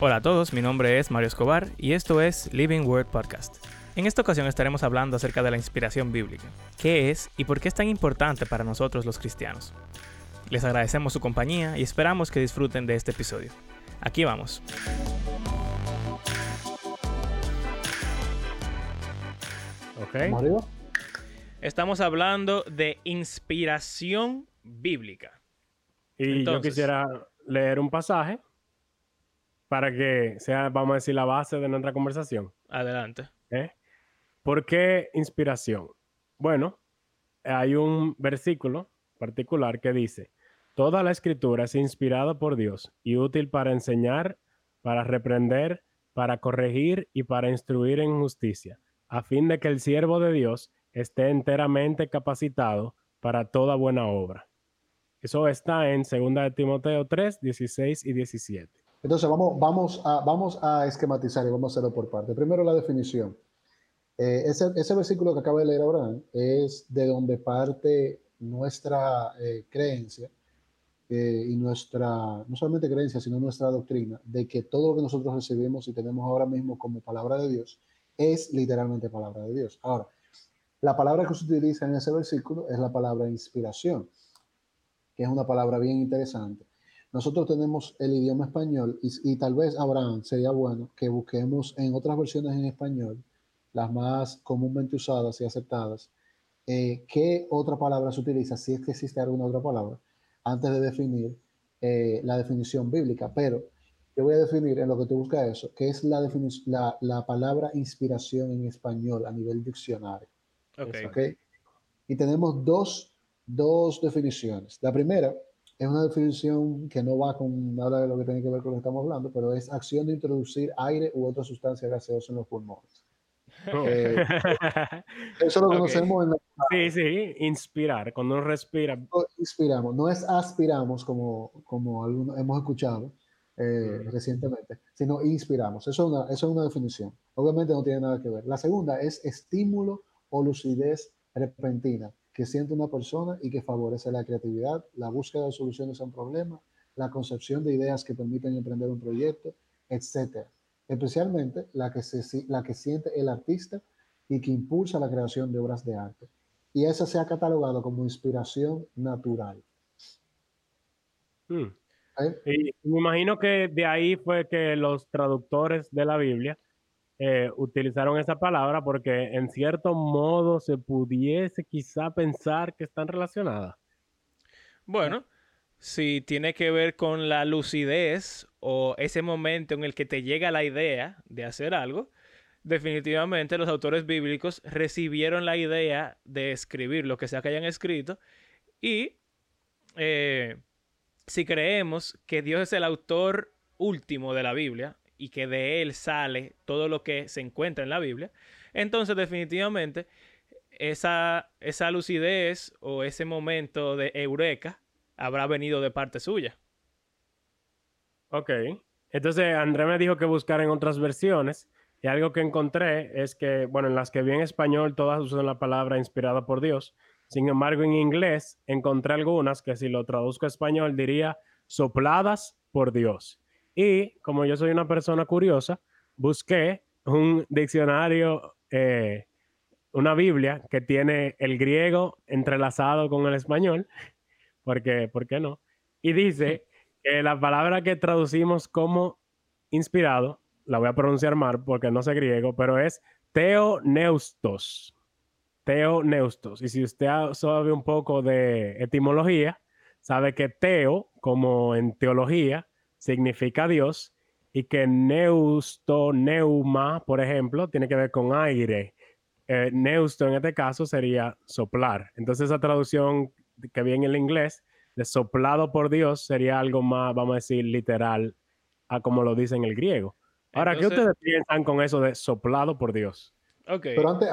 Hola a todos, mi nombre es Mario Escobar y esto es Living Word Podcast. En esta ocasión estaremos hablando acerca de la inspiración bíblica, qué es y por qué es tan importante para nosotros los cristianos. Les agradecemos su compañía y esperamos que disfruten de este episodio. Aquí vamos. Ok. Mario. Estamos hablando de inspiración bíblica. Y yo quisiera leer un pasaje para que sea, vamos a decir, la base de nuestra conversación. Adelante. ¿Eh? ¿Por qué inspiración? Bueno, hay un versículo particular que dice, toda la escritura es inspirada por Dios y útil para enseñar, para reprender, para corregir y para instruir en justicia, a fin de que el siervo de Dios esté enteramente capacitado para toda buena obra. Eso está en 2 de Timoteo 3, 16 y 17. Entonces vamos, vamos, a, vamos a esquematizar y vamos a hacerlo por parte. Primero la definición. Eh, ese, ese, versículo que acaba de leer Abraham es de donde parte nuestra eh, creencia eh, y nuestra, no solamente creencia, sino nuestra doctrina de que todo lo que nosotros recibimos y tenemos ahora mismo como palabra de Dios es literalmente palabra de Dios. Ahora, la palabra que se utiliza en ese versículo es la palabra inspiración, que es una palabra bien interesante nosotros tenemos el idioma español y, tal vez, Abraham, sería bueno que busquemos en otras versiones en español, las más comúnmente usadas y aceptadas, eh, qué otra palabra se utiliza, si es que existe alguna otra palabra, antes de definir eh, la definición bíblica. Pero yo voy a definir en lo que tú buscas eso, que es la, la, la palabra inspiración en español a nivel diccionario. Okay. Y tenemos dos, dos definiciones. La primera es una definición que no va con nada de lo que tiene que ver con lo que estamos hablando, pero es acción de introducir aire u otra sustancia gaseosa en los pulmones. Eh, eso lo conocemos en la... Sí, sí, inspirar, cuando uno respira. inspiramos, no es aspiramos como, como algunos hemos escuchado eh, recientemente, sino inspiramos. Eso es, una, eso es una definición. Obviamente no tiene nada que ver. La segunda es estímulo o lucidez repentina que siente una persona y que favorece la creatividad, la búsqueda de soluciones a un problema, la concepción de ideas que permiten emprender un proyecto, etc. Especialmente la que, se, la que siente el artista y que impulsa la creación de obras de arte. Y esa se ha catalogado como inspiración natural. Hmm. ¿Eh? Y me imagino que de ahí fue que los traductores de la Biblia eh, utilizaron esa palabra porque en cierto modo se pudiese quizá pensar que están relacionadas. Bueno, si tiene que ver con la lucidez o ese momento en el que te llega la idea de hacer algo, definitivamente los autores bíblicos recibieron la idea de escribir lo que sea que hayan escrito y eh, si creemos que Dios es el autor último de la Biblia, y que de él sale todo lo que se encuentra en la Biblia, entonces definitivamente esa, esa lucidez o ese momento de eureka habrá venido de parte suya. Ok. Entonces André me dijo que buscar en otras versiones y algo que encontré es que, bueno, en las que vi en español todas usan la palabra inspirada por Dios. Sin embargo, en inglés encontré algunas que si lo traduzco a español diría sopladas por Dios. Y como yo soy una persona curiosa, busqué un diccionario, eh, una Biblia que tiene el griego entrelazado con el español, porque, ¿por qué no? Y dice que la palabra que traducimos como inspirado, la voy a pronunciar mal porque no sé griego, pero es teoneustos. Teoneustos. Y si usted sabe un poco de etimología, sabe que teo, como en teología, significa Dios y que neusto, neuma, por ejemplo, tiene que ver con aire. Eh, neusto en este caso sería soplar. Entonces esa traducción que viene en el inglés de soplado por Dios sería algo más, vamos a decir, literal a como lo dice en el griego. Ahora, ¿qué ustedes piensan con eso de soplado por Dios? Okay. Pero antes,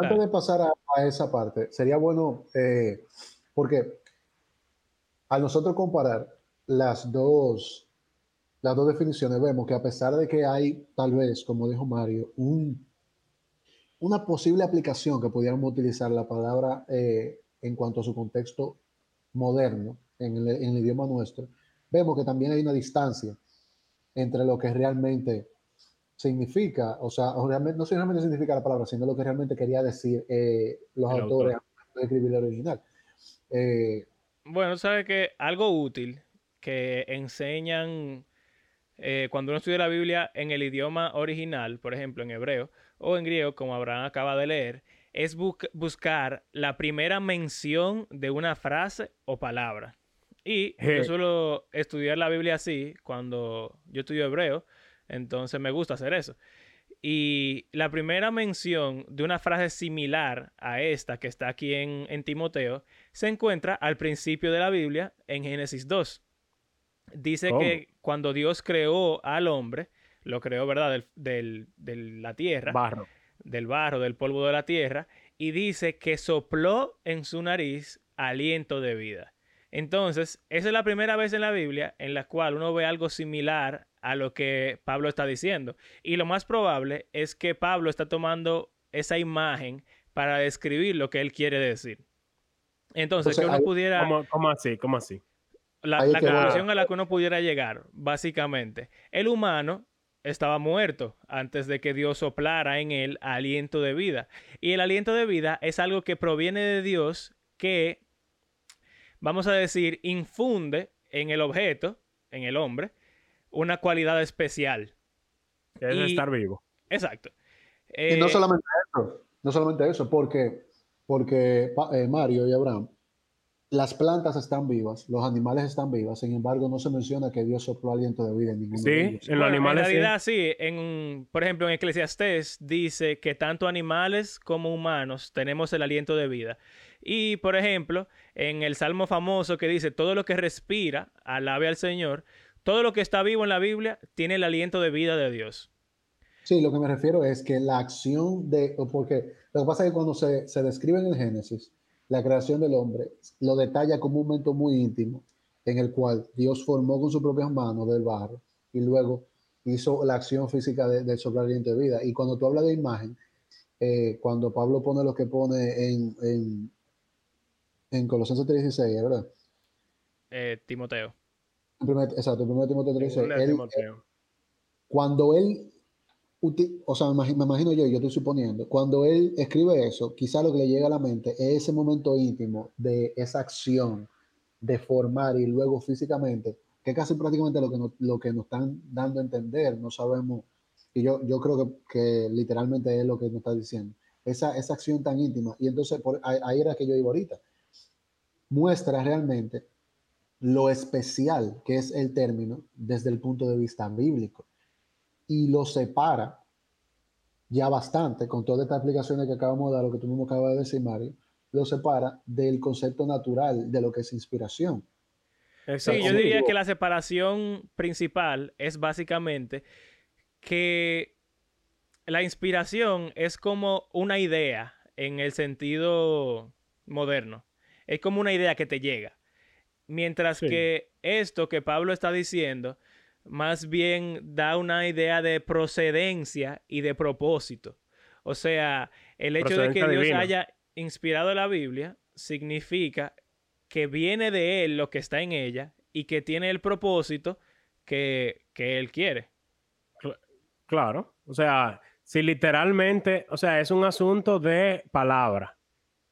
antes, de pasar a, esa parte, sería bueno, eh, porque al nosotros comparar las dos las dos definiciones, vemos que a pesar de que hay, tal vez, como dijo Mario, un, una posible aplicación que pudiéramos utilizar la palabra eh, en cuanto a su contexto moderno, en el, idioma nuestro, vemos que también hay una distancia entre lo que realmente significa, o sea, realmente, no solamente significa la palabra, sino lo que realmente quería decir eh, los autores de escribir el original. Eh, bueno, sabe que algo útil que enseñan eh, cuando uno estudia la Biblia en el idioma original, por ejemplo en hebreo o en griego, como Abraham acaba de leer, es buscar la primera mención de una frase o palabra. Y yo suelo estudiar la Biblia así cuando yo estudio hebreo, entonces me gusta hacer eso. Y la primera mención de una frase similar a esta que está aquí en, en Timoteo se encuentra al principio de la Biblia en Génesis 2. Dice que cuando Dios creó al hombre, lo creó, ¿verdad? de la tierra. Barro. Del barro, del polvo de la tierra. Y dice que sopló en su nariz aliento de vida. Entonces, esa es la primera vez en la Biblia en la cual uno ve algo similar a lo que Pablo está diciendo. Y lo más probable es que Pablo está tomando esa imagen para describir lo que él quiere decir. Entonces, que uno pudiera... ¿Cómo, así? ¿Cómo así? La, la conclusión a la que uno pudiera llegar, básicamente, el humano estaba muerto antes de que Dios soplara en él aliento de vida. Y el aliento de vida es algo que proviene de Dios que, vamos a decir, infunde en el objeto, en el hombre, una cualidad especial. Que es estar vivo. Exacto. y no eh, solamente eso, no solamente eso, porque, porque eh, Mario y Abraham las plantas están vivas, los animales están vivos, sin embargo no se menciona que Dios sopló aliento de vida en ningún Sí, en los animales En realidad sí. En, por ejemplo, en Eclesiastés dice que tanto animales como humanos tenemos el aliento de vida. Y, por ejemplo, en el Salmo famoso que dice, todo lo que respira, alabe al Señor, todo lo que está vivo en la Biblia tiene el aliento de vida de Dios. Sí, lo que me refiero es que la acción de, porque lo que pasa es que cuando se, se describe en el Génesis, la creación del hombre lo detalla como un momento muy íntimo en el cual Dios formó con sus propias manos del barro y luego hizo la acción física del de soplar de vida. Y cuando tú hablas de imagen, eh, cuando Pablo pone lo que pone en, en, en Colosenses 3.16, ¿verdad? Eh, Timoteo. exacto, el primer Timoteo 3.16. Cuando él o sea, me imagino yo, yo estoy suponiendo, cuando él escribe eso, quizá lo que le llega a la mente es ese momento íntimo de esa acción de formar y luego físicamente, que casi prácticamente lo que, lo que nos están dando a entender, no sabemos, y yo, yo creo que, que literalmente es lo que nos está diciendo, esa, esa acción tan íntima, y entonces por, ahí era que yo iba ahorita, muestra realmente lo especial que es el término desde el punto de vista bíblico y lo separa ya bastante con todas estas aplicaciones que acabamos de dar, lo que tú mismo acabas de decir, Mario, lo separa del concepto natural de lo que es inspiración. Sí, yo diría que la separación principal es básicamente que la inspiración es como una idea en el sentido moderno. Es como una idea que te llega. Mientras que esto que Pablo está diciendo más bien da una idea de procedencia y de propósito. O sea, el hecho de que Dios haya inspirado la Biblia significa que viene de Él lo que está en ella y que tiene el propósito que, que Él quiere. Claro, o sea, si literalmente, o sea, es un asunto de palabra.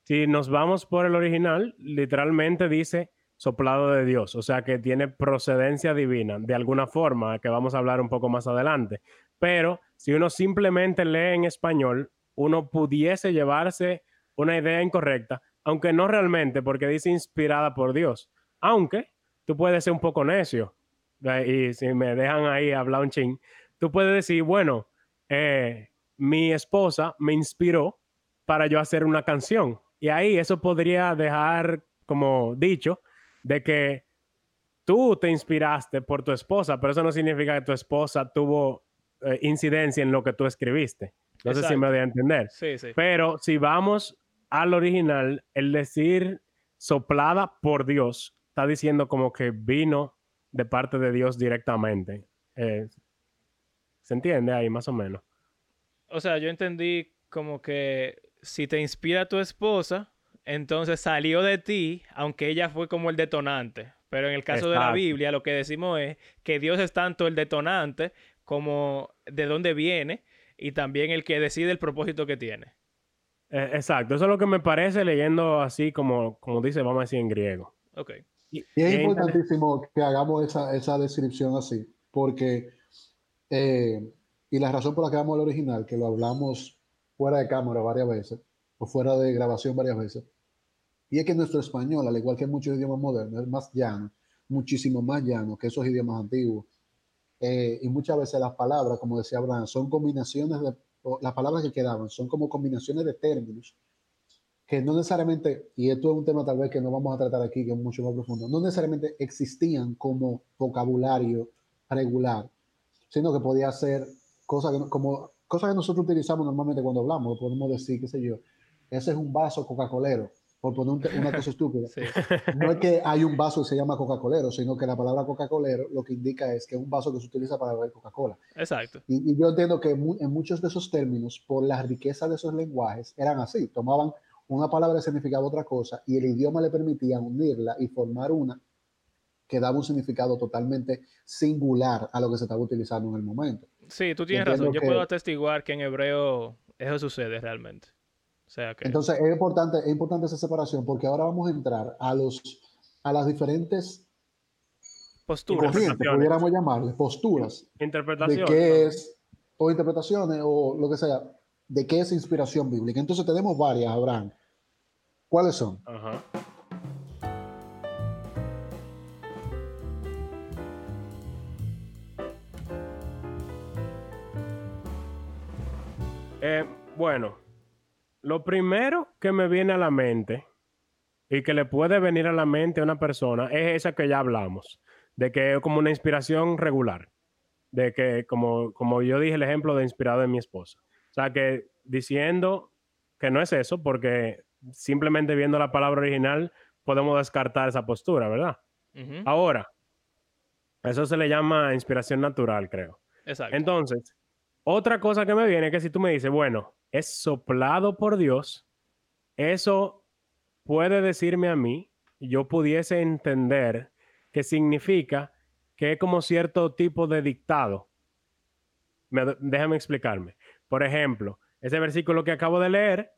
Si nos vamos por el original, literalmente dice soplado de Dios, o sea que tiene procedencia divina, de alguna forma, que vamos a hablar un poco más adelante. Pero si uno simplemente lee en español, uno pudiese llevarse una idea incorrecta, aunque no realmente, porque dice inspirada por Dios. Aunque tú puedes ser un poco necio, y si me dejan ahí hablar un ching, tú puedes decir, bueno, eh, mi esposa me inspiró para yo hacer una canción. Y ahí eso podría dejar como dicho de que tú te inspiraste por tu esposa, pero eso no significa que tu esposa tuvo eh, incidencia en lo que tú escribiste. No sé si me voy a entender. Sí, sí. Pero si vamos al original, el decir soplada por Dios está diciendo como que vino de parte de Dios directamente. Eh, ¿Se entiende ahí más o menos? O sea, yo entendí como que si te inspira tu esposa, entonces salió de ti, aunque ella fue como el detonante. Pero en el caso de la. Biblia, lo que decimos es que Dios es tanto el detonante como de dónde viene y también el que decide el propósito que tiene. Eh, exacto, eso es lo que me parece leyendo así como, como dice, vamos a decir en griego. Ok. Y, Y es importantísimo que hagamos esa, esa descripción así, porque, eh, y la razón por la que vamos al original, que lo hablamos fuera de cámara varias veces, o fuera de grabación varias veces, y es que nuestro español, al igual que muchos idiomas modernos, es más llano, muchísimo más llano que esos idiomas antiguos. Eh, y muchas veces las palabras, como decía Abraham, son combinaciones de, las palabras que quedaban son como combinaciones de términos que no necesariamente, y esto es un tema tal vez que no vamos a tratar aquí, que es mucho más profundo, no necesariamente existían como vocabulario regular, sino que podía ser cosas que, como, cosas que nosotros utilizamos normalmente cuando hablamos, podemos decir, qué sé yo, ese es un vaso Coca-Colero, por poner una cosa estúpida. Sí. No es que hay un vaso que se llama Coca-Colero, sino que la palabra Coca-Colero lo que indica es que es un vaso que se utiliza para beber Coca-Cola. Exacto. Y, y yo entiendo que mu- en muchos de esos términos, por la riqueza de esos lenguajes, eran así. Tomaban una palabra que significaba otra cosa y el idioma le permitía unirla y formar una que daba un significado totalmente singular a lo que se estaba utilizando en el momento. Sí, tú tienes entiendo razón. Yo que- puedo atestiguar que en hebreo eso sucede realmente. O sea que... Entonces es importante, es importante esa separación porque ahora vamos a entrar a, los, a las diferentes posturas. Interpretaciones. pudiéramos llamarle, posturas de interpretación. qué es, o interpretaciones, o lo que sea, de qué es inspiración bíblica. Entonces tenemos varias, Abraham. ¿Cuáles son? Ajá. Eh, bueno, lo primero que me viene a la mente y que le puede venir a la mente a una persona es esa que ya hablamos, de que es como una inspiración regular, de que como, como yo dije el ejemplo de inspirado en mi esposa. O sea que diciendo que no es eso, porque simplemente viendo la palabra original podemos descartar esa postura, ¿verdad? Ahora, eso se le llama inspiración natural, creo. Exacto. Entonces, otra cosa que me viene es que si tú me dices, bueno, es soplado por Dios, eso puede decirme a mí, yo pudiese entender que significa que es como cierto tipo de dictado. Me- déjame explicarme. Por ejemplo, ese versículo que acabo de leer,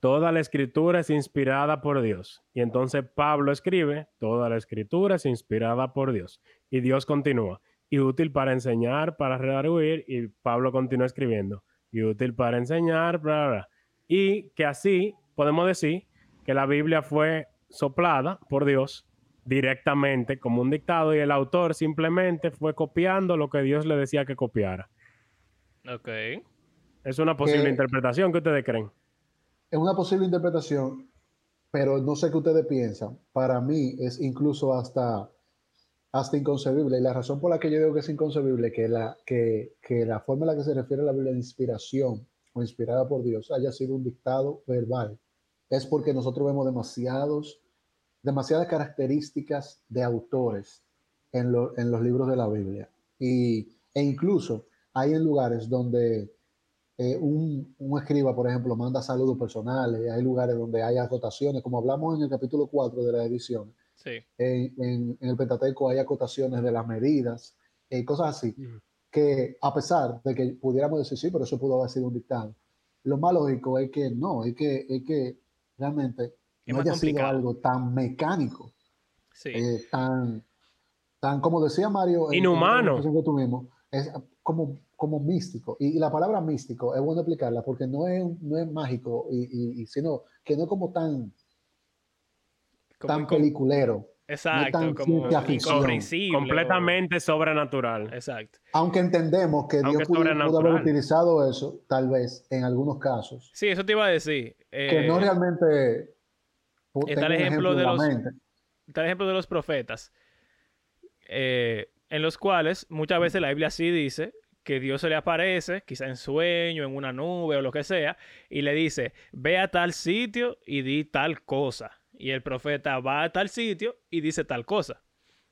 toda la escritura es inspirada por Dios. Y entonces Pablo escribe, toda la escritura es inspirada por Dios. Y Dios continúa, y útil para enseñar, para redarguir, y Pablo continúa escribiendo, y útil para enseñar, bla, bla, bla. Y que así podemos decir que la Biblia fue soplada por Dios directamente como un dictado y el autor simplemente fue copiando lo que Dios le decía que copiara. Ok. Es una posible Que- interpretación que ustedes creen. Es una posible interpretación, pero no sé qué ustedes piensan. Para mí es incluso hasta, hasta inconcebible. Y la razón por la que yo digo que es inconcebible que la, que, la forma en la que se refiere a la Biblia inspiración o inspirada por Dios haya sido un dictado verbal es porque nosotros vemos demasiados, demasiadas características de autores en los libros de la Biblia. Y, e incluso hay en lugares donde eh, un, un escriba, por ejemplo, manda saludos personales, hay lugares donde hay acotaciones, como hablamos en el capítulo 4 de la edición. Sí. En, en- en el Pentateuco hay acotaciones de las medidas, eh, cosas así, que a pesar de que pudiéramos decir, sí, pero eso pudo haber sido un dictado, lo más lógico es que no, es que, es que realmente Es no haya sido complicado. algo tan mecánico, Sí. eh, tan, tan, como decía Mario, en- en Inhumano. tuvimos, es como, como místico. Y, y la palabra místico es bueno explicarla porque no es, no es mágico, y, y- y sino que no es como tan, Como tan peliculero, Exacto, tan como incomprensible. o- Completamente sobrenatural. Exacto. aunque entendemos que Aunque Dios pudo, pudo haber utilizado eso, tal vez, en algunos casos, Sí, eso te iba a decir. que Eh, no realmente... está el ejemplo de los- mente. está el ejemplo de los profetas, eh, en los cuales muchas veces la Biblia sí dice que Dios se le aparece, quizá en sueño, en una nube o lo que sea, y le dice, ve a tal sitio y di tal cosa. Y el profeta va a tal sitio y dice tal cosa.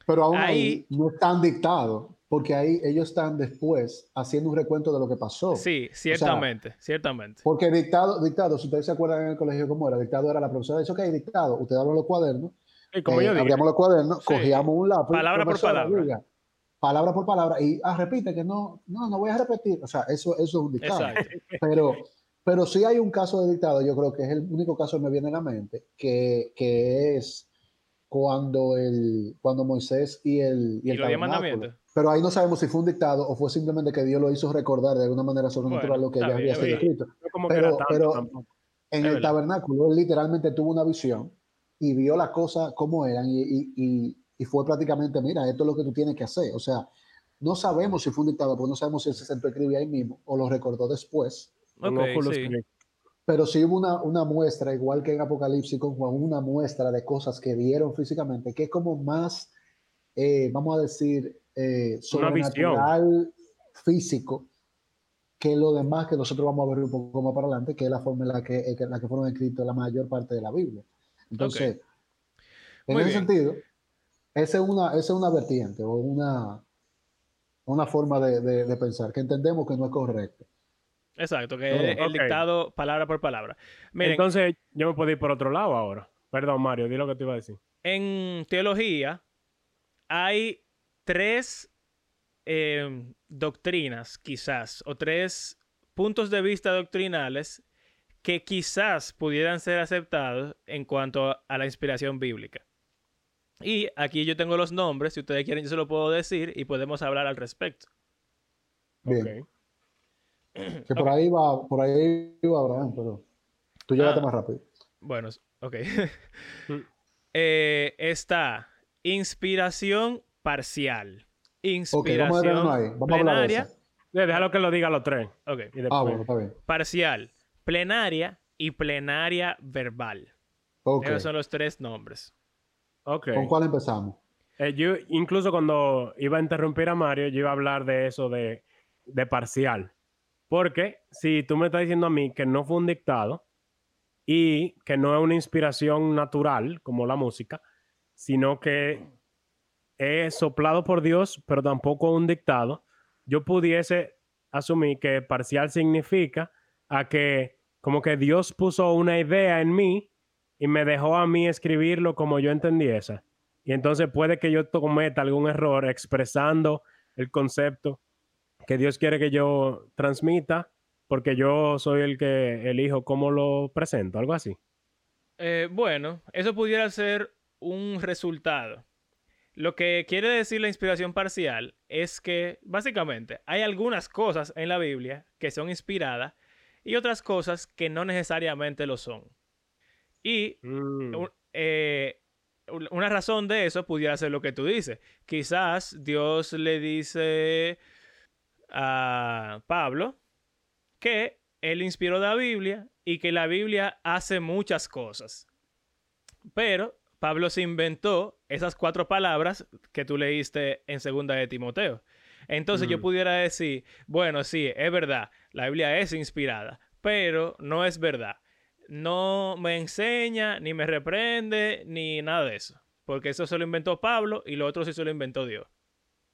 Pero aún ahí, Ahí- no están dictados, porque ahí ellos están después haciendo un recuento de lo que pasó. Sí, ciertamente, ciertamente. Porque dictado, dictado, si ustedes se acuerdan en el colegio cómo era, dictado era la profesora dice, ok, dictado, ustedes abren los cuadernos Sí, como eh, yo abríamos los cuadernos, Sí. cogíamos un lápiz. Palabra por palabra. palabra por palabra. Y ah, repite que no, no, no voy a repetir. O sea, eso, eso es un dictado. Exacto. Pero, pero sí hay un caso de dictado, yo creo que es el único caso que me viene a la mente, que, que es cuando, el, cuando Moisés y el, y Y el diez tabernáculo. Pero ahí no sabemos si fue un dictado o fue simplemente que Dios lo hizo recordar de alguna manera sobrenatural Bueno, lo que ya había sido escrito. No pero- pero- tampoco. En Es el verdad. tabernáculo, él literalmente tuvo una visión y vio las cosas como eran y, y- y- y fue prácticamente, mira, esto es lo que tú tienes que hacer. O sea, no sabemos si fue un dictado, porque no sabemos si él se sentó a escribir ahí mismo o lo recordó después. Con Ok, Oculus sí. Rift. Pero sí hubo una, una muestra, igual que en Apocalipsis con Juan, una muestra de cosas que vieron físicamente, que es como más, eh, vamos a decir, eh, sobrenatural físico que lo demás que nosotros vamos a ver un poco más para adelante, que es la forma en la que, eh, que- la que fueron escritos la mayor parte de la Biblia. Entonces, en Muy ese bien. sentido, esa es una, esa es una vertiente o una, una forma de, de- de pensar que entendemos que no es correcto. Exacto, que Oh, es el dictado palabra por palabra. Miren, Entonces, yo me puedo ir por otro lado ahora. Perdón, Mario, di lo que te iba a decir. en teología hay tres eh, doctrinas, quizás, o tres puntos de vista doctrinales que quizás pudieran ser aceptados en cuanto a la inspiración bíblica. Y aquí yo tengo los nombres, si ustedes quieren yo se lo puedo decir y podemos hablar al respecto. Bien. Que por ahí va, por ahí iba Abraham, pero tú llegaste Ah. más rápido. Bueno, ok. Mm. Eh, está inspiración parcial. Ok, vamos a Inspiración ahí. Vamos a hablar de plenaria. Eh, Déjalo que lo diga los tres. Ok. Y después, Ah, bueno, está bien. Parcial, plenaria y plenaria verbal. Ok. Esos son los tres nombres. ok. ¿Con cuál empezamos? Eh, yo, incluso cuando iba a interrumpir a Mario, yo iba a hablar de eso de, de parcial. Porque si tú me estás diciendo a mí que no fue un dictado y que no es una inspiración natural, como la música, sino que es soplado por Dios, pero tampoco un dictado, yo pudiese asumir que parcial significa a que como que Dios puso una idea en mí y me dejó a mí escribirlo como yo entendiese. Y entonces puede que yo cometa algún error expresando el concepto que Dios quiere que yo transmita, porque yo soy el que elijo cómo lo presento, algo así. Eh, bueno, eso pudiera ser un resultado. Lo que quiere decir la inspiración parcial es que, básicamente, hay algunas cosas en la Biblia que son inspiradas y otras cosas que no necesariamente lo son. Y Mm, un- eh, un- una razón de eso pudiera ser lo que tú dices. Quizás Dios le dice a Pablo que él inspiró la Biblia y que la Biblia hace muchas cosas. Pero Pablo se inventó esas cuatro palabras que tú leíste en segunda de Timoteo. Entonces yo Mm. pudiera decir, bueno, sí, es verdad, la Biblia es inspirada, pero no es verdad. No me enseña, ni me reprende, ni nada de eso. Porque eso se lo inventó Pablo y lo otro sí se lo inventó Dios.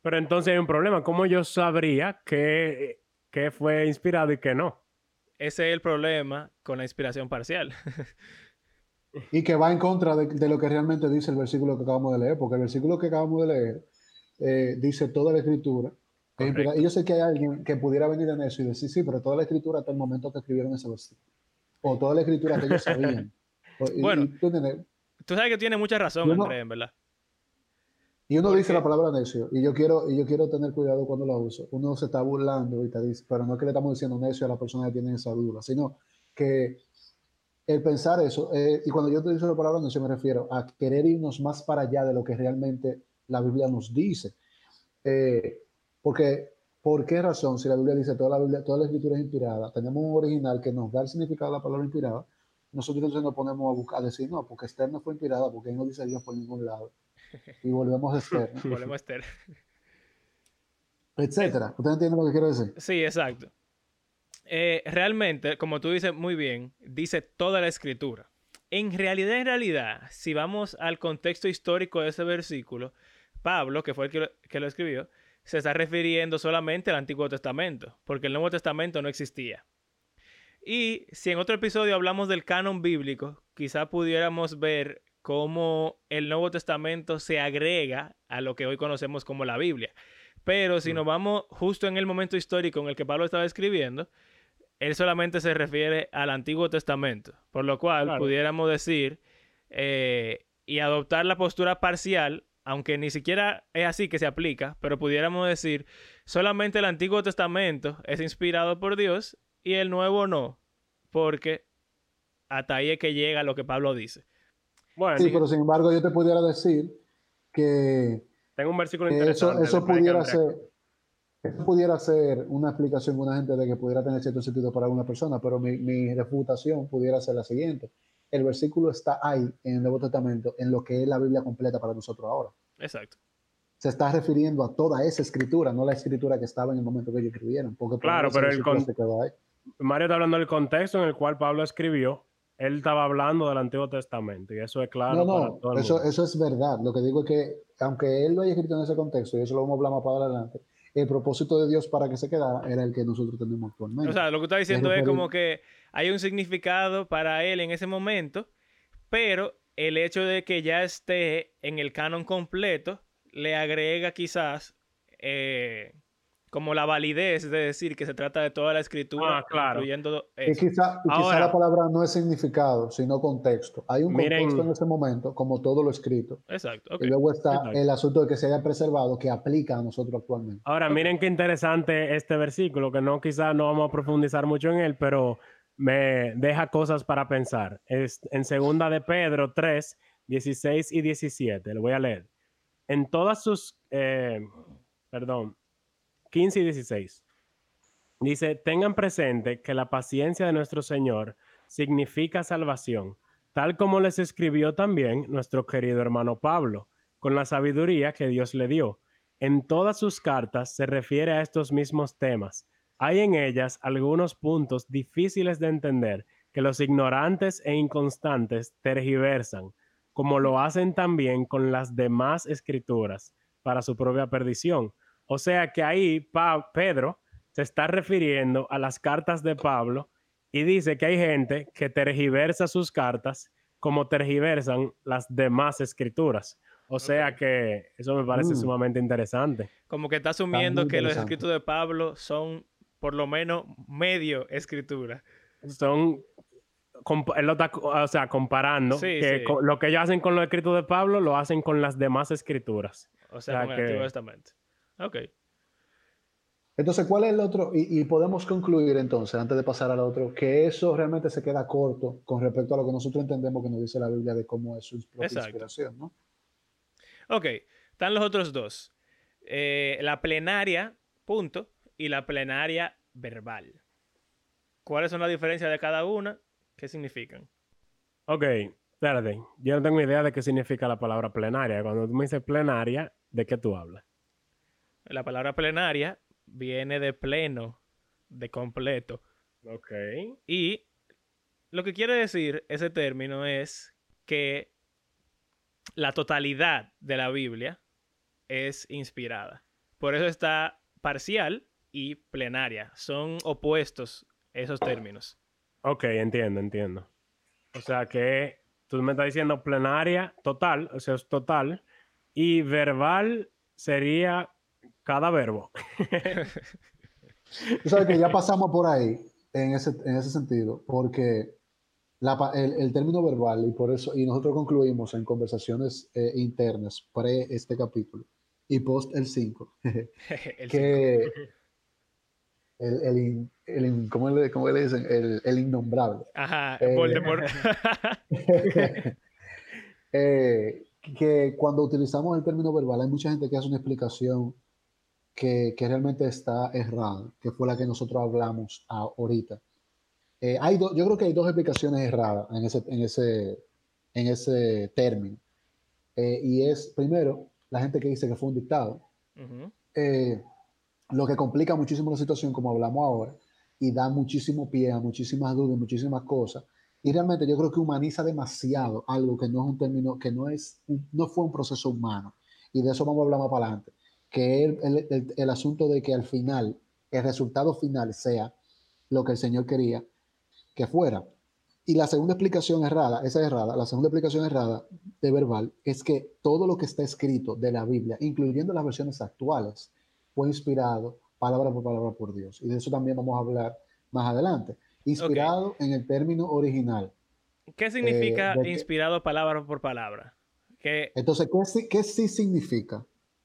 Pero entonces hay un problema. ¿Cómo yo sabría que, que fue inspirado y que no? Ese es el problema con la inspiración parcial. Y que va en contra de, de lo que realmente dice el versículo que acabamos de leer, porque el versículo que acabamos de leer eh, dice toda la escritura. Correcto. Y yo sé que hay alguien que pudiera venir en eso y decir, sí, pero toda la escritura hasta el momento que escribieron ese versículo. O toda la escritura que ellos sabían. O- y- Bueno. y tú sabes que tiene mucha razón, no- Andrés, en verdad. Y uno ¿Por dice qué? la palabra necio, y yo quiero, y yo quiero tener cuidado cuando la uso. Uno se está burlando y te dice, pero no es que le estamos diciendo necio a la persona que tiene esa duda, sino que el pensar eso, eh, y cuando yo te digo la palabra necio me refiero a querer irnos más para allá de lo que realmente la Biblia nos dice. Eh, porque, ¿por qué razón? Si la Biblia dice toda la Biblia, toda la escritura es inspirada, tenemos un original que nos da el significado de la palabra inspirada, nosotros entonces nos ponemos a buscar, a decir, no, porque Esther no fue inspirada, porque ahí no dice Dios por ningún lado. Y volvemos a Esther. ¿no? Volvemos a Esther. etcétera. ¿Ustedes entienden lo que quiero decir? Sí, exacto. Eh, realmente, como tú dices muy bien, dice toda la escritura. En realidad, en realidad, si vamos al contexto histórico de ese versículo, Pablo, que fue el que lo, que lo escribió, se está refiriendo solamente al Antiguo Testamento, porque el Nuevo Testamento no existía. Y si en otro episodio hablamos del canon bíblico, quizá pudiéramos ver cómo el Nuevo Testamento se agrega a lo que hoy conocemos como la Biblia. Pero si Mm. nos vamos justo en el momento histórico en el que Pablo estaba escribiendo, él solamente se refiere al Antiguo Testamento, por lo cual Claro. pudiéramos decir eh, y adoptar la postura parcial, aunque ni siquiera es así que se aplica, pero pudiéramos decir solamente el Antiguo Testamento es inspirado por Dios y el Nuevo no, porque hasta ahí es que llega lo que Pablo dice. Bueno, Sí, pero sin embargo yo te pudiera decir que tengo un versículo que eso, interesante. eso de Predica pudiera ser eso pudiera ser una explicación una gente de que pudiera tener cierto sentido para alguna persona, pero mi, mi refutación pudiera ser la siguiente. El versículo está ahí en el Nuevo Testamento, en lo que es la Biblia completa para nosotros ahora. Exacto. Se está refiriendo a toda esa escritura, no la escritura que estaba en el momento que ellos escribieron. Porque por Claro, pero el con-. Mario está hablando del contexto en el cual Pablo escribió. Él estaba hablando del Antiguo Testamento y eso es claro No, para no, todo el eso, mundo. eso es verdad. Lo que digo es que, aunque él lo haya escrito en ese contexto, y eso lo vamos a hablar más para adelante, el propósito de Dios para que se quedara era el que nosotros tenemos actualmente. O sea, lo que está diciendo Es como que hay un significado para él en ese momento, pero el hecho de que ya esté en el canon completo le agrega quizás eh, como la validez de decir que se trata de toda la escritura, Ah, claro. incluyendo y eso. quizá, y quizá Ahora- la palabra no es significado, sino contexto. Hay un Miren- contexto en ese momento, como todo lo escrito. Exacto, ok. Y luego está Exacto. el asunto de que se haya preservado, que aplica a nosotros actualmente. Ahora, miren qué interesante este versículo, que no quizás no vamos a profundizar mucho en él, pero me deja cosas para pensar. Es en segunda de Pedro 3, 16 y 17. Lo voy a leer. En todas sus, eh, perdón, 15 y 16. Dice, tengan presente que la paciencia de nuestro Señor significa salvación, tal como les escribió también nuestro querido hermano Pablo, con la sabiduría que Dios le dio. En todas sus cartas se refiere a estos mismos temas. Hay en ellas algunos puntos difíciles de entender que los ignorantes e inconstantes tergiversan, como lo hacen también con las demás escrituras, para su propia perdición. O sea que ahí Pa- Pedro se está refiriendo a las cartas de Pablo y dice que hay gente que tergiversa sus cartas como tergiversan las demás escrituras. O sea que eso me parece Mm. sumamente interesante. Como que está asumiendo que los escritos de Pablo son por lo menos medio escritura. Son, él lo está, o sea, comparando Sí, que sí. lo que ellos hacen con los escritos de Pablo lo hacen con las demás escrituras. O sea, O sea con el que- Antiguo Testamento. Ok. Entonces, ¿cuál es el otro? Y, y podemos concluir entonces, antes de pasar al otro, que eso realmente se queda corto con respecto a lo que nosotros entendemos que nos dice la Biblia de cómo es su propia Exacto. inspiración, ¿no? Ok, están los otros dos. Eh, la plenaria, punto, y la plenaria verbal. ¿Cuáles son las diferencias de cada una? ¿Qué significan? Ok, espérate. Yo no tengo idea de qué significa la palabra plenaria. Cuando tú me dices plenaria, ¿de qué tú hablas? La palabra plenaria viene de pleno, de completo. Ok. Y lo que quiere decir ese término es que la totalidad de la Biblia es inspirada. Por eso está parcial y plenaria. Son opuestos esos términos. Ok, entiendo, entiendo. O sea que tú me estás diciendo plenaria total, o sea, es total, y verbal sería cada verbo. Tú sabes que ya pasamos por ahí en ese, en ese sentido, porque la el, el término verbal, y por eso, y nosotros concluimos en conversaciones eh, internas pre este capítulo y post el 5, El que el, el, in- el in- ¿cómo, le, cómo le dicen? El, el innombrable. Ajá, Eh, Voldemort. Eh, que cuando utilizamos el término verbal hay mucha gente que hace una explicación que, que realmente está errada, que fue la que nosotros hablamos ahorita. Eh, hay do- yo creo que hay dos explicaciones erradas en ese, en ese, en ese término. Eh, y es, primero, la gente que dice que fue un dictado, Ujú. eh, lo que complica muchísimo la situación, como hablamos ahora, y da muchísimo pie a muchísimas dudas, muchísimas cosas. Y realmente yo creo que humaniza demasiado algo que no es un término, que no, es, un- no fue un proceso humano. Y de eso vamos a hablar más para adelante. Que el, el- el asunto de que al final, el resultado final sea lo que el Señor quería que fuera. Y la segunda explicación errada, esa es errada, la segunda explicación errada de verbal es que todo lo que está escrito de la Biblia, incluyendo las versiones actuales, fue inspirado palabra por palabra por Dios. Y de eso también vamos a hablar más adelante. Inspirado en el término original. ¿Qué significa eh, inspirado palabra por palabra? Entonces, ¿qué, qué sí significa?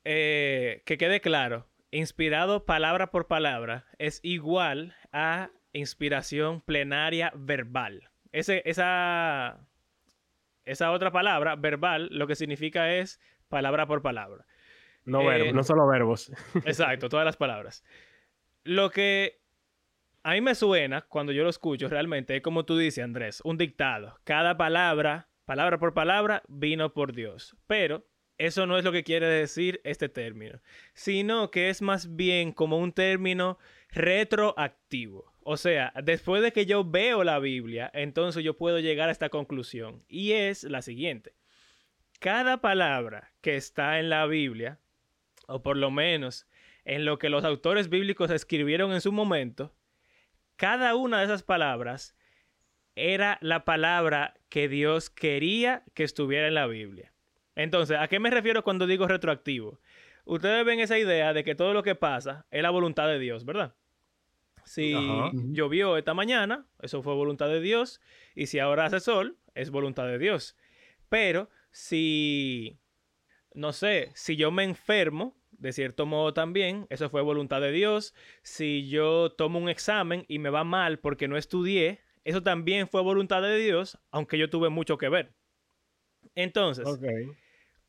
Eh, que quede claro, inspirado palabra por palabra es igual a inspiración plenaria verbal. Ese, esa, esa otra palabra, verbal, lo que significa es palabra por palabra. No, eh, no solo verbos. Exacto, todas las palabras. Lo que a mí me suena cuando yo lo escucho realmente es como tú dices, Andrés, un dictado. Cada palabra, palabra por palabra, vino por Dios. Pero eso no es lo que quiere decir este término, sino que es más bien como un término retroactivo. O sea, después de que yo veo la Biblia, entonces yo puedo llegar a esta conclusión. Y es la siguiente. Cada palabra que está en la Biblia, o por lo menos en lo que los autores bíblicos escribieron en su momento, cada una de esas palabras era la palabra que Dios quería que estuviera en la Biblia. Entonces, ¿a qué me refiero cuando digo retroactivo? Ustedes ven esa idea de que todo lo que pasa es la voluntad de Dios, ¿verdad? Si llovió esta mañana, eso fue voluntad de Dios. Y si ahora hace sol, es voluntad de Dios. Pero si, no sé, si yo me enfermo, de cierto modo también, eso fue voluntad de Dios. Si yo tomo un examen y me va mal porque no estudié, eso también fue voluntad de Dios, aunque yo tuve mucho que ver. Entonces,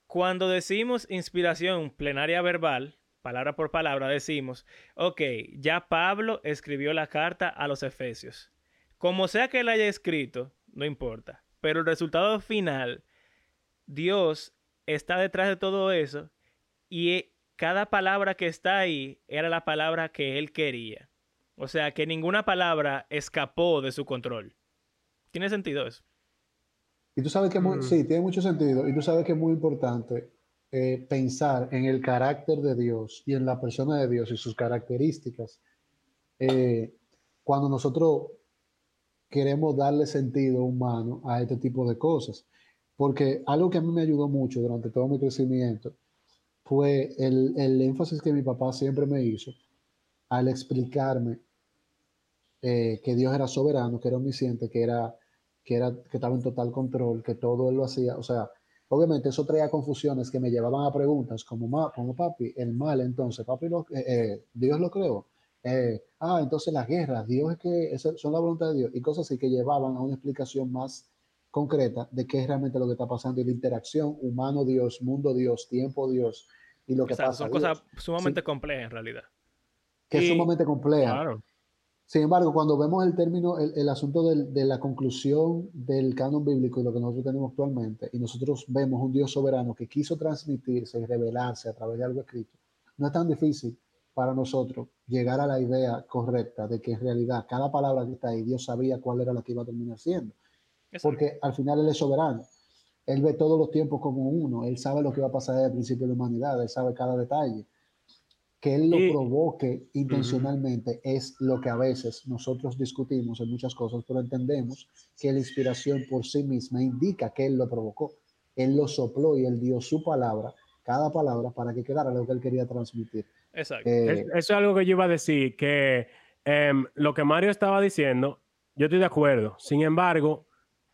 cuando decimos inspiración plenaria verbal, palabra por palabra, decimos, ok, ya Pablo escribió la carta a los Efesios. Como sea que él haya escrito, no importa, pero el resultado final, Dios está detrás de todo eso y cada palabra que está ahí era la palabra que él quería. O sea, que ninguna palabra escapó de su control. ¿Tiene sentido eso? Y tú sabes que mm. sí, tiene mucho sentido. Y tú sabes que es muy importante eh, pensar en el carácter de Dios y en la persona de Dios y sus características, eh, cuando nosotros queremos darle sentido humano a este tipo de cosas. Porque algo que a mí me ayudó mucho durante todo mi crecimiento fue el, el énfasis que mi papá siempre me hizo al explicarme eh, que Dios era soberano, que era omnisciente, que, era, que, era, que estaba en total control, que todo él lo hacía. O sea, Obviamente eso traía confusiones que me llevaban a preguntas como, como papi, el mal entonces, papi, lo, eh, eh, Dios lo creó. Eh, ah, entonces las guerras, Dios es que son la voluntad de Dios y cosas así que llevaban a una explicación más concreta de qué es realmente lo que está pasando y la interacción humano-Dios, mundo-Dios, tiempo-Dios y lo que pasa. Son cosas sumamente complejas en realidad. Que es sumamente compleja. Claro. Sin embargo, cuando vemos el término, el, asunto de la conclusión del canon bíblico y lo que nosotros tenemos actualmente, y nosotros vemos un Dios soberano que quiso transmitirse y revelarse a través de algo escrito, no es tan difícil para nosotros llegar a la idea correcta de que en realidad cada palabra que está ahí, Dios sabía cuál era la que iba a terminar siendo. Porque al final Él es soberano. Él ve todos los tiempos como uno. Él sabe lo que va a pasar desde el principio de la humanidad. Él sabe cada detalle que él lo provoque intencionalmente es lo que a veces nosotros discutimos en muchas cosas, pero entendemos que la inspiración por sí misma indica que él lo provocó. Él lo sopló y él dio su palabra, cada palabra, para que quedara lo que él quería transmitir. Exacto. Eh, eso es algo que yo iba a decir, que em, lo que Mario estaba diciendo, yo estoy de acuerdo. Sin embargo,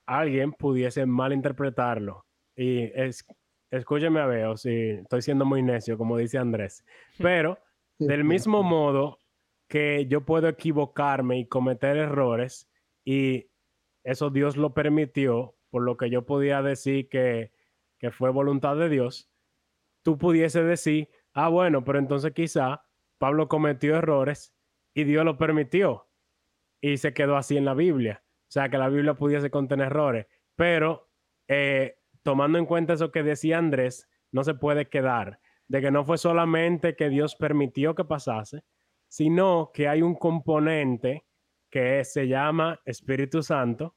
alguien pudiese malinterpretarlo. Y es, escúcheme a ver, si estoy siendo muy necio, como dice Andrés, pero del mismo modo que yo puedo equivocarme y cometer errores y eso Dios lo permitió, por lo que yo podía decir que, que fue voluntad de Dios, tú pudiese decir, ah, bueno, pero entonces quizá Pablo cometió errores y Dios lo permitió y se quedó así en la Biblia. O sea, que la Biblia pudiese contener errores, pero eh, tomando en cuenta eso que decía Andrés, no se puede quedar de que no fue solamente que Dios permitió que pasase, sino que hay un componente que se llama Espíritu Santo,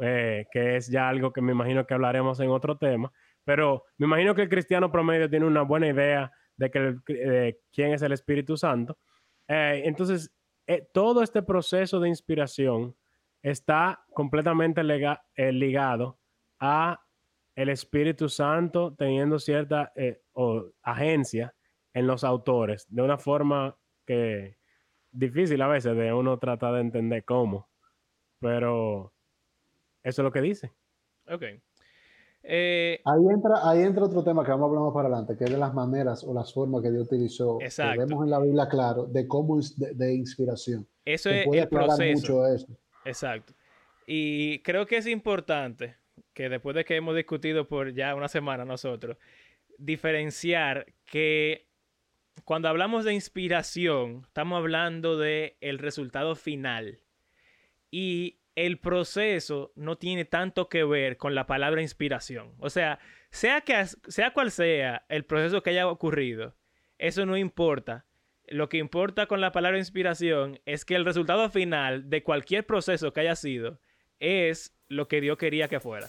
eh, que es ya algo que me imagino que hablaremos en otro tema, pero me imagino que el cristiano promedio tiene una buena idea de, que quién es el Espíritu Santo. Eh, entonces, eh, todo este proceso de inspiración está completamente ligado a el Espíritu Santo teniendo cierta eh, agencia en los autores, de una forma que difícil a veces de uno tratar de entender cómo, pero eso es lo que dice. Ok. Eh, ahí, entra, ahí entra otro tema que vamos a hablar más para adelante, que es de las maneras o las formas que Dios utilizó. Exacto. vemos en la Biblia claro de cómo de, de inspiración. Eso es el proceso. Mucho eso. Exacto. Y creo que es importante que después de que hemos discutido por ya una semana nosotros, diferenciar que cuando hablamos de inspiración, estamos hablando de el resultado final. Y el proceso no tiene tanto que ver con la palabra inspiración. O sea, sea, que, sea cual sea el proceso que haya ocurrido, eso no importa. Lo que importa con la palabra inspiración es que el resultado final de cualquier proceso que haya sido es lo que Dios quería que fuera.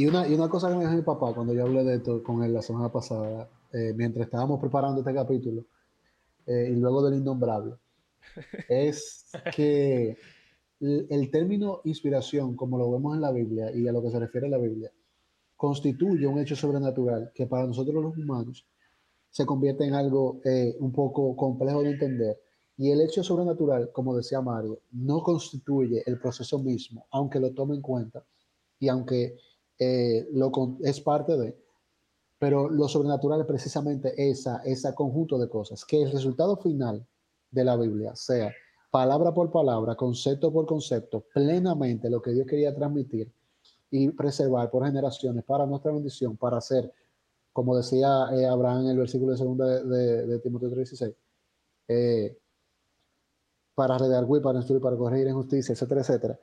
Y una, y una cosa que me dijo mi papá cuando yo hablé de esto con él la semana pasada, eh, mientras estábamos preparando este capítulo, eh, y luego del innombrable, es que el, término inspiración, como lo vemos en la Biblia y a lo que se refiere a la Biblia, constituye un hecho sobrenatural que para nosotros los humanos se convierte en algo eh, un poco complejo de entender. Y el hecho sobrenatural, como decía Mario, no constituye el proceso mismo, aunque lo tome en cuenta y aunque eh, lo es parte de, pero lo sobrenatural es precisamente esa, ese conjunto de cosas, que el resultado final de la Biblia sea palabra por palabra, concepto por concepto, plenamente lo que Dios quería transmitir y preservar por generaciones para nuestra bendición, para hacer, como decía eh, Abraham en el versículo segundo de, de, de Timoteo 3:16, eh, para redarguir, para instruir, para corregir en justicia, etcétera, etcétera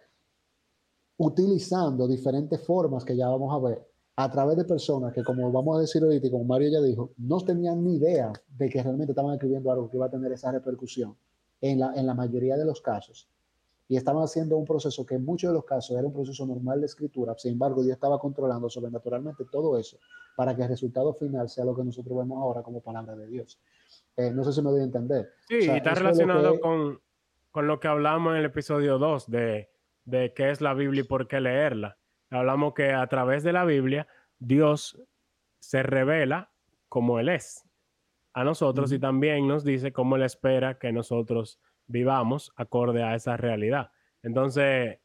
utilizando diferentes formas que ya vamos a ver a través de personas que, como vamos a decir ahorita y como Mario ya dijo, no tenían ni idea de que realmente estaban escribiendo algo que iba a tener esa repercusión en la, en la mayoría de los casos. Y estaban haciendo un proceso que en muchos de los casos era un proceso normal de escritura, sin embargo, Dios estaba controlando sobrenaturalmente todo eso para que el resultado final sea lo que nosotros vemos ahora como palabra de Dios. Eh, no sé si me doy a entender. Sí, y está relacionado con, con lo que hablamos en el episodio 2 de de qué es la Biblia y por qué leerla. Hablamos que a través de la Biblia Dios se revela como Él es a nosotros y también nos dice cómo Él espera que nosotros vivamos acorde a esa realidad. Entonces,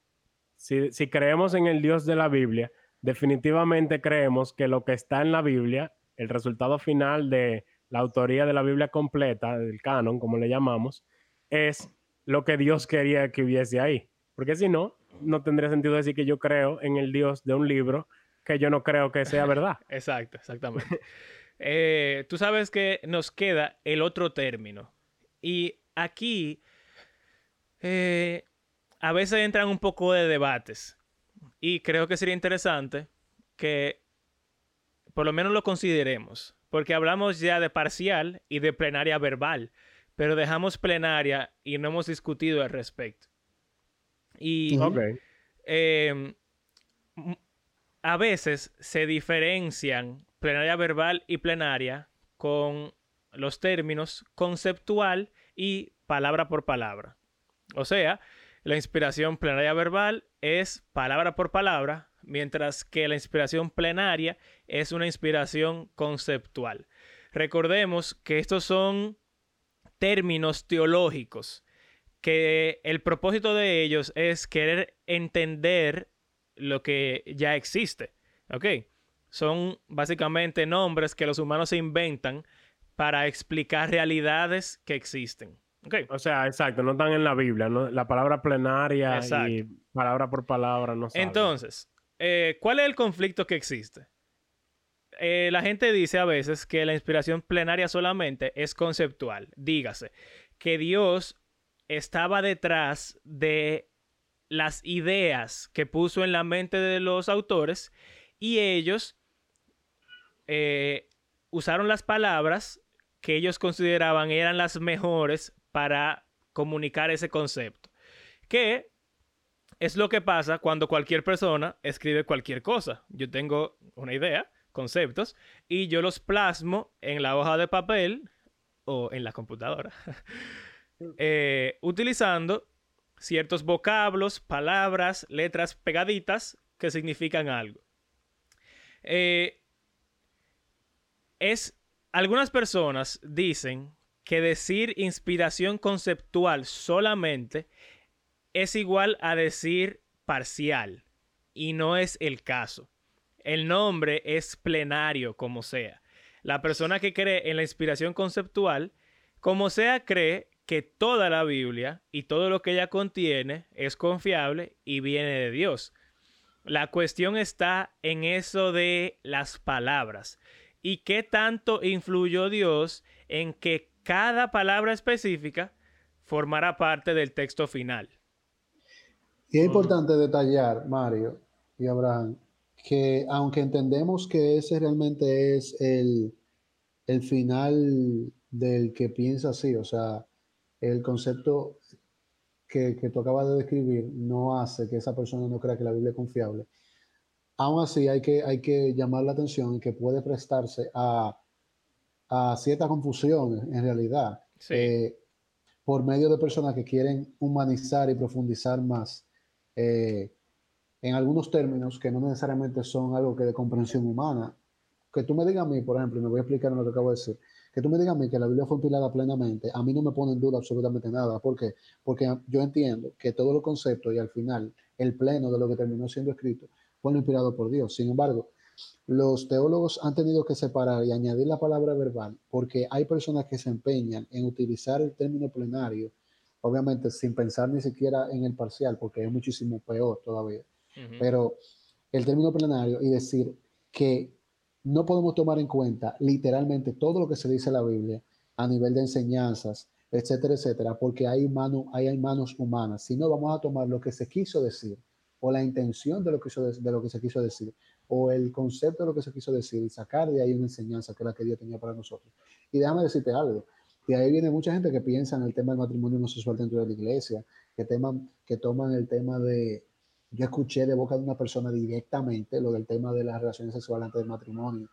si, si creemos en el Dios de la Biblia, definitivamente creemos que lo que está en la Biblia, el resultado final de la autoría de la Biblia completa, del canon, como le llamamos, es lo que Dios quería que hubiese ahí. Porque si no, no tendría sentido decir que yo creo en el Dios de un libro que yo no creo que sea verdad. Exacto, exactamente. Eh, tú sabes que nos queda el otro término. Y aquí eh, a veces entran un poco de debates. Y creo que sería interesante que por lo menos lo consideremos. Porque hablamos ya de parcial y de plenaria verbal. Pero dejamos plenaria y no hemos discutido al respecto. Y em, a veces se diferencian plenaria verbal y plenaria con los términos conceptual y palabra por palabra. O sea, la inspiración plenaria verbal es palabra por palabra, mientras que la inspiración plenaria es una inspiración conceptual. Recordemos que estos son términos teológicos que el propósito de ellos es querer entender lo que ya existe. ¿Ok? Son básicamente nombres que los humanos se inventan para explicar realidades que existen. Okay. O sea, exacto, no están en la Biblia, ¿no? la palabra plenaria y palabra por palabra no Entonces, eh, ¿cuál es el conflicto que existe? Eh, la gente dice a veces que la inspiración plenaria solamente es conceptual. Dígase, que Dios estaba detrás de las ideas que puso en la mente de los autores y ellos eh, usaron las palabras que ellos consideraban eran las mejores para comunicar ese concepto. Que es lo que pasa cuando cualquier persona escribe cualquier cosa. Yo tengo una idea, conceptos, y yo los plasmo en la hoja de papel o en la computadora, eh, utilizando ciertos vocablos, palabras, letras pegaditas que significan algo. Eh, es, algunas personas dicen que decir inspiración conceptual solamente es igual a decir parcial y no es el caso. El nombre es plenario como sea. La persona que cree en la inspiración conceptual, como sea, cree que toda la Biblia y todo lo que ella contiene es confiable y viene de Dios. La cuestión está en eso de las palabras y qué tanto influyó Dios en que cada palabra específica formará parte del texto final. Y es importante detallar, Mario y Abraham, que aunque entendemos que ese realmente es el, el final del que piensa así, o sea, el concepto que, que tú acabas de describir no hace que esa persona no crea que la Biblia es confiable. Aún así, hay que, hay que llamar la atención que puede prestarse a, a ciertas confusiones, en realidad, eh, por medio de personas que quieren humanizar y profundizar más eh, en algunos términos que no necesariamente son algo que de comprensión humana. Que tú me digas a mí, por ejemplo, y me voy a explicar lo que acabo de decir, que tú me digas a mí que la Biblia fue empilada plenamente, a mí no me pone en duda absolutamente nada. ¿Por qué? Porque yo entiendo que todos los conceptos y al final el pleno de lo que terminó siendo escrito fue inspirado por Dios. Sin embargo, los teólogos han tenido que separar y añadir la palabra verbal porque hay personas que se empeñan en utilizar el término plenario, obviamente sin pensar ni siquiera en el parcial, porque es muchísimo peor todavía. Pero el término plenario y decir que no podemos tomar en cuenta literalmente todo lo que se dice en la Biblia a nivel de enseñanzas, etcétera, etcétera, porque hay, mano, hay, manos humanas, sino vamos a tomar lo que se quiso decir o la intención de lo, que de lo que se quiso decir o el concepto de lo que se quiso decir y sacar de ahí una enseñanza que es la que Dios tenía para nosotros. Y déjame decirte algo, de ahí viene mucha gente que piensa en el tema del matrimonio homosexual dentro de la iglesia, que, teman, que toman el tema de, yo escuché de boca de una persona directamente lo del tema de las relaciones sexuales antes del matrimonio,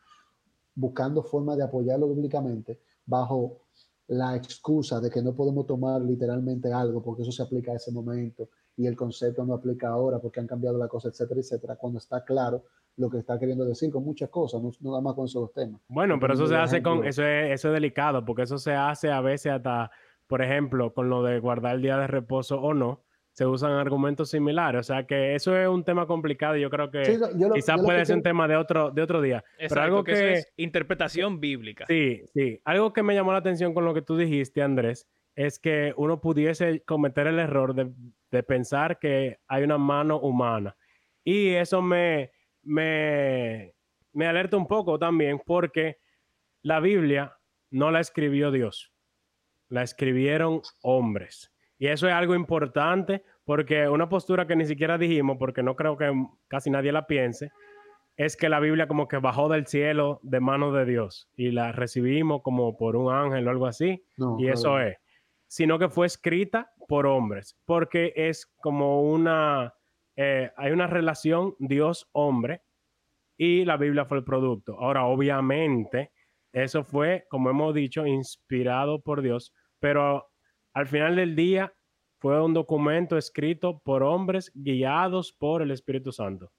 buscando formas de apoyarlo bíblicamente bajo la excusa de que no podemos tomar literalmente algo porque eso se aplica a ese momento y el concepto no aplica ahora porque han cambiado la cosa, etcétera, etcétera, cuando está claro lo que está queriendo decir con muchas cosas, no, nada más con esos temas. Bueno, pero eso se hace con, eso es, eso es delicado, porque eso se hace a veces hasta, por ejemplo, con lo de guardar el día de reposo o no, se usan argumentos similares. O sea que eso es un tema complicado y yo creo que quizás puede ser un tema de otro, de otro día. pero algo que, es interpretación bíblica. Sí, sí. Algo que me llamó la atención con lo que tú dijiste, Andrés, es que uno pudiese cometer el error de, de pensar que hay una mano humana. Y eso me, me, me alerta un poco también porque la Biblia no la escribió Dios, la escribieron hombres. Y eso es algo importante porque una postura que ni siquiera dijimos, porque no creo que casi nadie la piense, es que la Biblia como que bajó del cielo de mano de Dios y la recibimos como por un ángel o algo así. y eso es. Sino que fue escrita por hombres, porque es como una eh, hay una relación Dios-hombre y la Biblia fue el producto. Ahora, obviamente, eso fue, como hemos dicho, inspirado por Dios, pero al final del día fue un documento escrito por hombres guiados por el Espíritu Santo.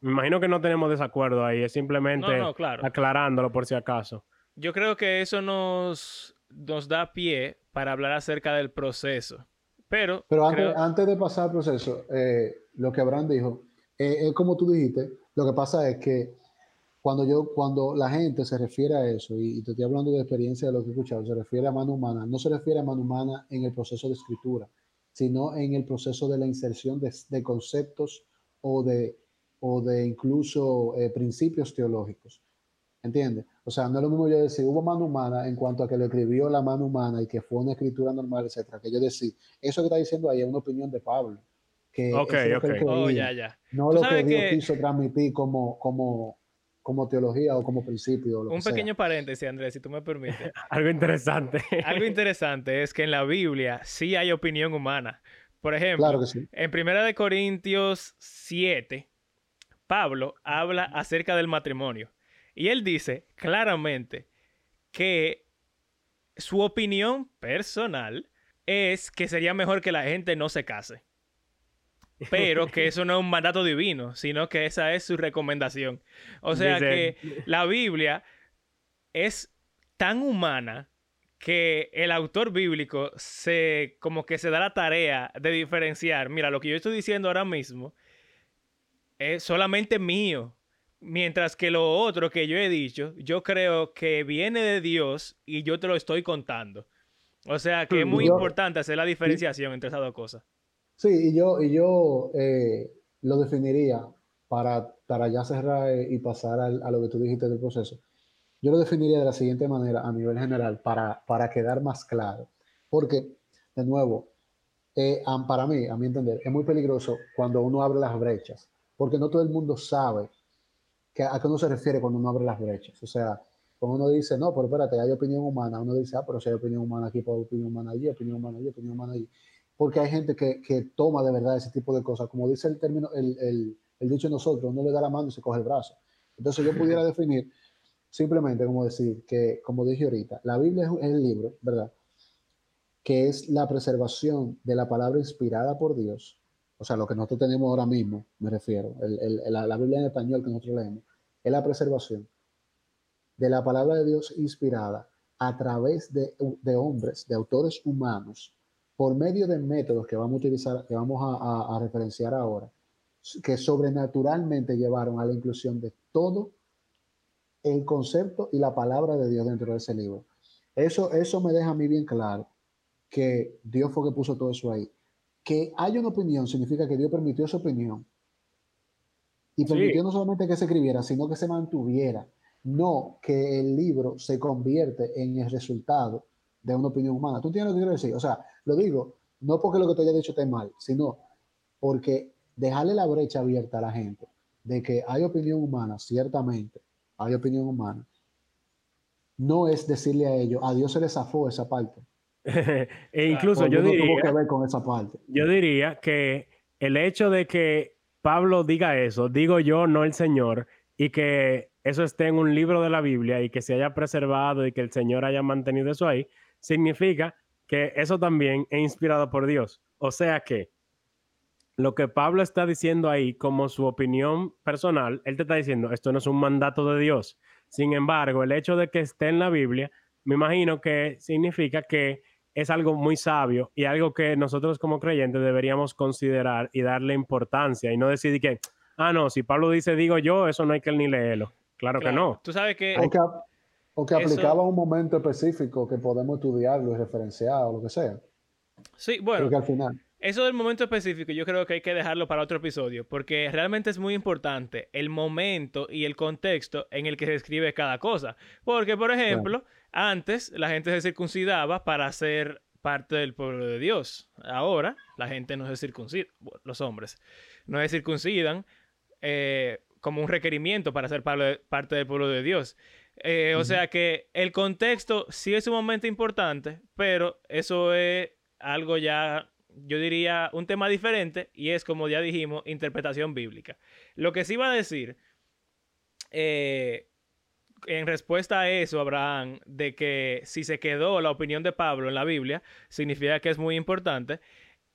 Me imagino que no tenemos desacuerdo ahí, es simplemente aclarándolo por si acaso. Yo creo que eso nos, nos da pie para hablar acerca del proceso. Pero, Pero antes, de pasar al proceso, eh, lo que Abraham dijo, eh, es como tú dijiste, lo que pasa es que cuando, yo, cuando la gente se refiere a eso, y, te estoy hablando de experiencia de lo que he escuchado, se refiere a mano humana, no se refiere a mano humana en el proceso de escritura, sino en el proceso de la inserción de, conceptos o de, o de incluso eh, principios teológicos. ¿Entiendes? O sea, no es lo mismo yo decir, hubo mano humana en cuanto a que lo escribió la mano humana y que fue una escritura normal, etcétera, que yo decir, eso que está diciendo ahí es una opinión de Pablo Que Ok, eso es lo que ok. él Oh, ya, ya. No Tú lo que Dios que- quiso transmitir como, como, como teología o como principio. o lo Un que sea. pequeño paréntesis, Andrés, si tú me permites. Algo interesante. Algo interesante es que en la Biblia sí hay opinión humana. Por ejemplo, Claro que sí. en Primera de Corintios 7, Pablo habla acerca del matrimonio. Y él dice claramente que su opinión personal es que sería mejor que la gente no se case. Pero que eso no es un mandato divino, sino que esa es su recomendación. O sea Dice- que la Biblia es tan humana que el autor bíblico se como que se da la tarea de diferenciar, mira, lo que yo estoy diciendo ahora mismo es solamente mío, mientras que lo otro que yo he dicho, yo creo que viene de Dios y yo te lo estoy contando. O sea que es muy importante hacer la diferenciación entre esas dos cosas. Sí, y yo, y yo eh, lo definiría para, para ya cerrar eh, y pasar al- a lo que tú dijiste del proceso. Yo lo definiría de la siguiente manera a nivel general para, para quedar más claro. Porque, de nuevo, eh, para mí, a mi entender, es muy peligroso cuando uno abre las brechas, porque no todo el mundo sabe a qué uno se refiere cuando uno abre las brechas. O sea, cuando uno dice, no, pero espérate, hay opinión humana, uno dice, ah, pero si hay opinión humana aquí, pues opinión humana allí, opinión humana allí, opinión humana allí. Porque hay gente que, que toma de verdad ese tipo de cosas. Como dice el término, el, el, el dicho de nosotros, uno le da la mano y se coge el brazo. Entonces yo pudiera definir simplemente como decir que, como dije ahorita, la Biblia es, el libro, ¿verdad? Que es la preservación de la palabra inspirada por Dios. O sea, lo que nosotros tenemos ahora mismo, me refiero, el- el- la, la Biblia en español que nosotros leemos, es la preservación de la palabra de Dios inspirada a través de, de hombres, de autores humanos, por medio de métodos que vamos a utilizar, que vamos a, a- a referenciar ahora, que sobrenaturalmente llevaron a la inclusión de todo el concepto y la palabra de Dios dentro de ese libro. Eso, eso me deja a mí bien claro que Dios fue que puso todo eso ahí. Que haya una opinión significa que Dios permitió esa opinión. Y Sí. permitió no solamente que se escribiera, sino que se mantuviera. No que el libro se convierte en el resultado de una opinión humana. ¿Tú entiendes lo que quiero decir? O sea, lo digo, no porque lo que te haya dicho esté mal, sino porque dejarle la brecha abierta a la gente de que hay opinión humana, ciertamente, hay opinión humana, no es decirle a ellos, a Dios se le zafó esa parte. e incluso yo no tuvo diría, que ver con esa parte. yo diría que el hecho de que Pablo diga eso, digo yo, no el Señor, y que eso esté en un libro de la Biblia y que se haya preservado y que el Señor haya mantenido eso ahí, significa que eso también es inspirado por Dios. O sea que lo que Pablo está diciendo ahí como su opinión personal, él te está diciendo, esto no es un mandato de Dios. Sin embargo, el hecho de que esté en la Biblia, me imagino que significa que es algo muy sabio y algo que nosotros como creyentes deberíamos considerar y darle importancia y no decir que, ah, no, si Pablo dice digo yo, eso no hay que ni leerlo. Claro, que Claro. no. Tú sabes que que, o que aplicaba a un momento específico que podemos estudiarlo y referenciar o lo que sea. sí, bueno, al final, Eso del momento específico yo creo que hay que dejarlo para otro episodio, porque realmente es muy importante el momento y el contexto en el que se escribe cada cosa. Porque, por ejemplo, antes la gente se circuncidaba para ser parte del pueblo de Dios. Ahora la gente no se circuncida, los hombres no se circuncidan eh, como un requerimiento para ser parte del pueblo de Dios. Eh, O sea que el contexto sí es sumamente importante, pero eso es algo ya, yo diría, un tema diferente y es, como ya dijimos, interpretación bíblica. Lo que sí iba a decir, eh, en respuesta a eso, Abraham, de que si se quedó la opinión de Pablo en la Biblia, significa que es muy importante,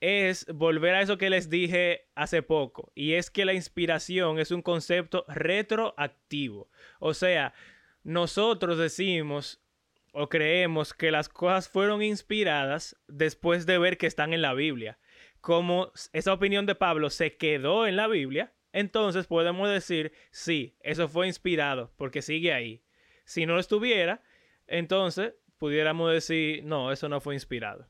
es volver a eso que les dije hace poco, y es que la inspiración es un concepto retroactivo. O sea, nosotros decimos o creemos que las cosas fueron inspiradas después de ver que están en la Biblia. Como esa opinión de Pablo se quedó en la Biblia, entonces podemos decir, sí, eso fue inspirado, porque sigue ahí. Si no estuviera, entonces pudiéramos decir, no, eso no fue inspirado.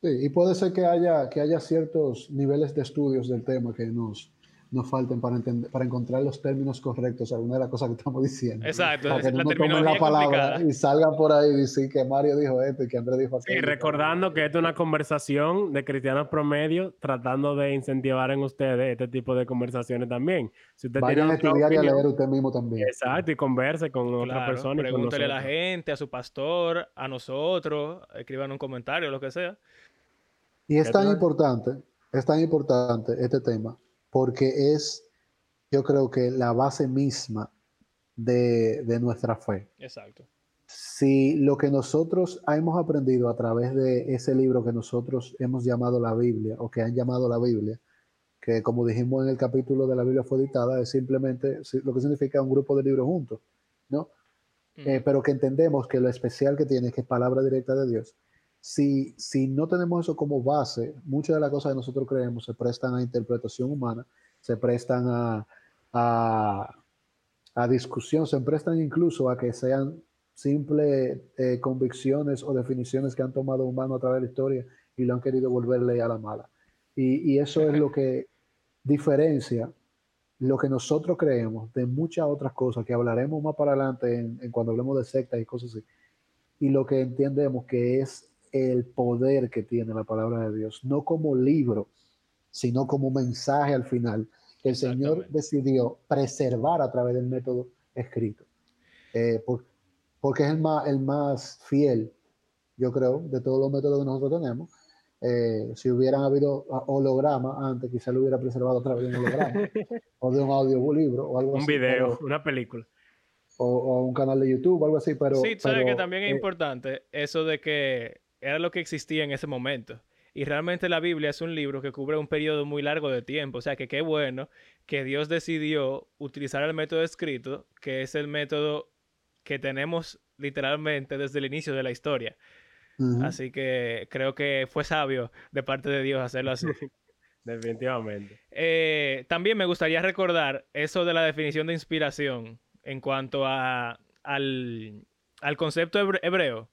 sí, y puede ser que haya, que haya ciertos niveles de estudios del tema que nos, nos falten para, entender, para encontrar los términos correctos, alguna de las cosas que estamos diciendo. Exacto, Para que no la tomen la palabra complicada. y salgan por ahí y decir que Mario dijo esto y que Andrés dijo Sí, aquello. recordando que esto es una conversación de cristianos promedio tratando de incentivar en ustedes este tipo de conversaciones también. Si usted Vayan a tiene otra estudiar y a leer usted mismo también. Exacto, y converse con otra Claro, persona. con pregúntele a la gente, a su pastor, a nosotros, escriban un comentario, lo que sea. Y es ¿Qué tan importante, es tan importante este tema, porque es, yo creo que la base misma de, de nuestra fe. Exacto. Si lo que nosotros hemos aprendido a través de ese libro que nosotros hemos llamado la Biblia, o que han llamado la Biblia, que como dijimos en el capítulo de la Biblia fue dictada, es simplemente si- lo que significa un grupo de libros juntos, ¿no? Eh, pero que entendemos que lo especial que tiene es que es palabra directa de Dios. Si, si no tenemos eso como base, muchas de las cosas que nosotros creemos se prestan a interpretación humana, se prestan a, a, a discusión, se prestan incluso a que sean simples eh, convicciones o definiciones que han tomado humanos a través de la historia y lo han querido volverle a la mala. Y, y eso es lo que diferencia lo que nosotros creemos de muchas otras cosas que hablaremos más para adelante en, en cuando hablemos de sectas y cosas así, y lo que entendemos que es el poder que tiene la palabra de Dios, no como libro, sino como mensaje al final, que el Señor decidió preservar a través del método escrito, Eh, por- porque es el más, el más fiel, yo creo, de todos los métodos que nosotros tenemos. Eh, si hubieran habido ah, hologramas antes, quizá lo hubiera preservado a través de un holograma o de un audiolibro o algo Un así. video, pero- una película. o, o un canal de YouTube algo así, pero... sí, sabes que pero, también es eh, importante eso de que era lo que existía en ese momento. Y realmente la Biblia es un libro que cubre un periodo muy largo de tiempo. O sea que qué bueno que Dios decidió utilizar el método escrito, que es el método que tenemos literalmente desde el inicio de la historia. Así que creo que fue sabio de parte de Dios hacerlo así. Definitivamente. Eh, también me gustaría recordar eso de la definición de inspiración en cuanto a, al, al concepto hebre- hebreo.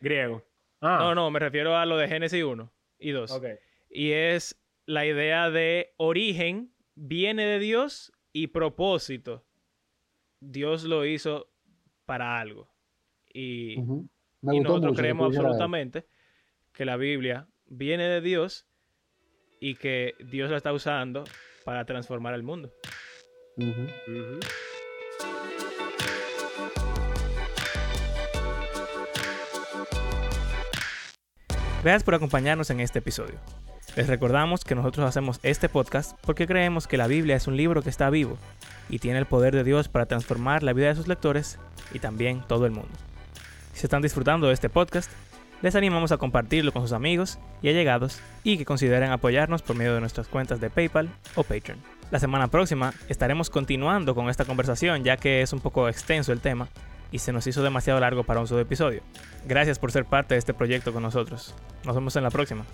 Griego. Ah, No, no, me refiero a lo de Génesis 1 y 2. ok. Y es la idea de origen, viene de Dios y propósito. Dios lo hizo para algo. Y, nosotros mucho creemos absolutamente que la Biblia viene de Dios y que Dios la está usando para transformar el mundo. Gracias por acompañarnos en este episodio. Les recordamos que nosotros hacemos este podcast porque creemos que la Biblia es un libro que está vivo y tiene el poder de Dios para transformar la vida de sus lectores y también todo el mundo. Si están disfrutando de este podcast, les animamos a compartirlo con sus amigos y allegados y que consideren apoyarnos por medio de nuestras cuentas de PayPal o Patreon. La semana próxima estaremos continuando con esta conversación ya que es un poco extenso el tema y se nos hizo demasiado largo para un solo episodio. Gracias por ser parte de este proyecto con nosotros. Nos vemos en la próxima.